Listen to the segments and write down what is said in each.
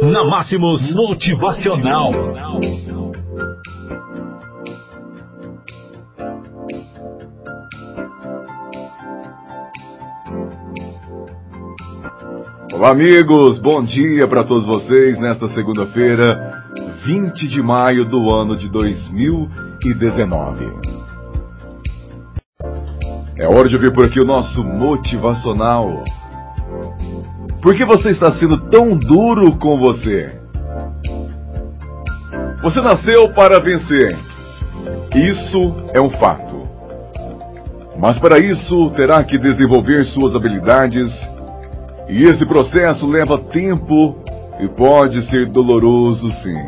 Na Máximos Motivacional. Olá, amigos, bom dia para todos vocês nesta segunda-feira, 20 de maio do ano de 2019. É hora de ouvir por aqui o nosso motivacional. Por que você está sendo tão duro com você? Você nasceu para vencer. Isso é um fato. Mas para isso terá que desenvolver suas habilidades e esse processo leva tempo e pode ser doloroso sim.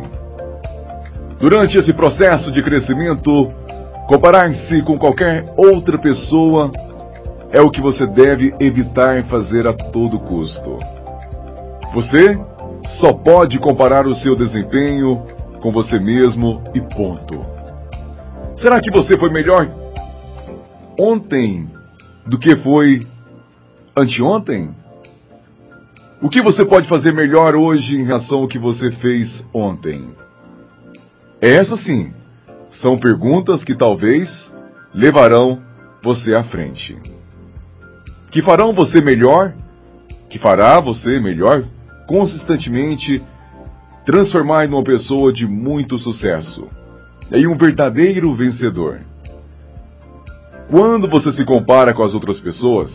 Durante esse processo de crescimento, comparar-se com qualquer outra pessoa é o que você deve evitar fazer a todo custo. Você só pode comparar o seu desempenho com você mesmo e ponto. Será que você foi melhor ontem do que foi anteontem? O que você pode fazer melhor hoje em relação ao que você fez ontem? Essas sim são perguntas que talvez levarão você à frente que farão você melhor, que fará você melhor consistentemente transformar numa pessoa de muito sucesso, em um verdadeiro vencedor. Quando você se compara com as outras pessoas,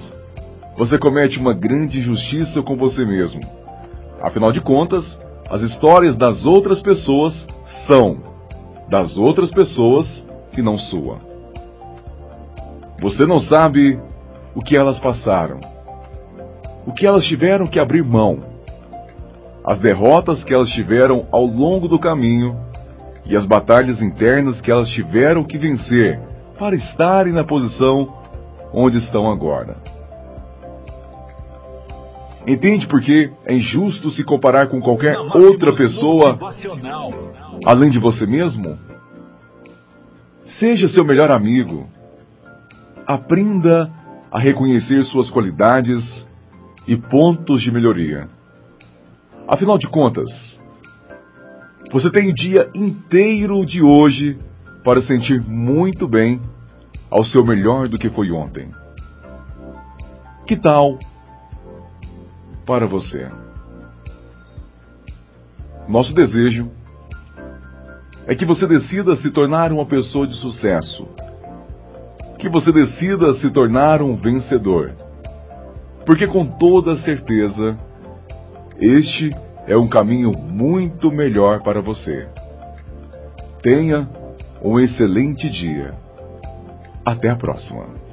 você comete uma grande injustiça com você mesmo. Afinal de contas, as histórias das outras pessoas são das outras pessoas e não sua. Você não sabe o que elas passaram, o que elas tiveram que abrir mão, as derrotas que elas tiveram ao longo do caminho e as batalhas internas que elas tiveram que vencer para estarem na posição onde estão agora. Entende por que é injusto se comparar com qualquer outra pessoa além de você mesmo? Seja seu melhor amigo. Aprenda a reconhecer suas qualidades e pontos de melhoria. Afinal de contas, você tem o dia inteiro de hoje para sentir muito bem ao seu melhor do que foi ontem. Que tal para você? Nosso desejo é que você decida se tornar uma pessoa de sucesso que você decida se tornar um vencedor. Porque com toda certeza, este é um caminho muito melhor para você. Tenha um excelente dia. Até a próxima.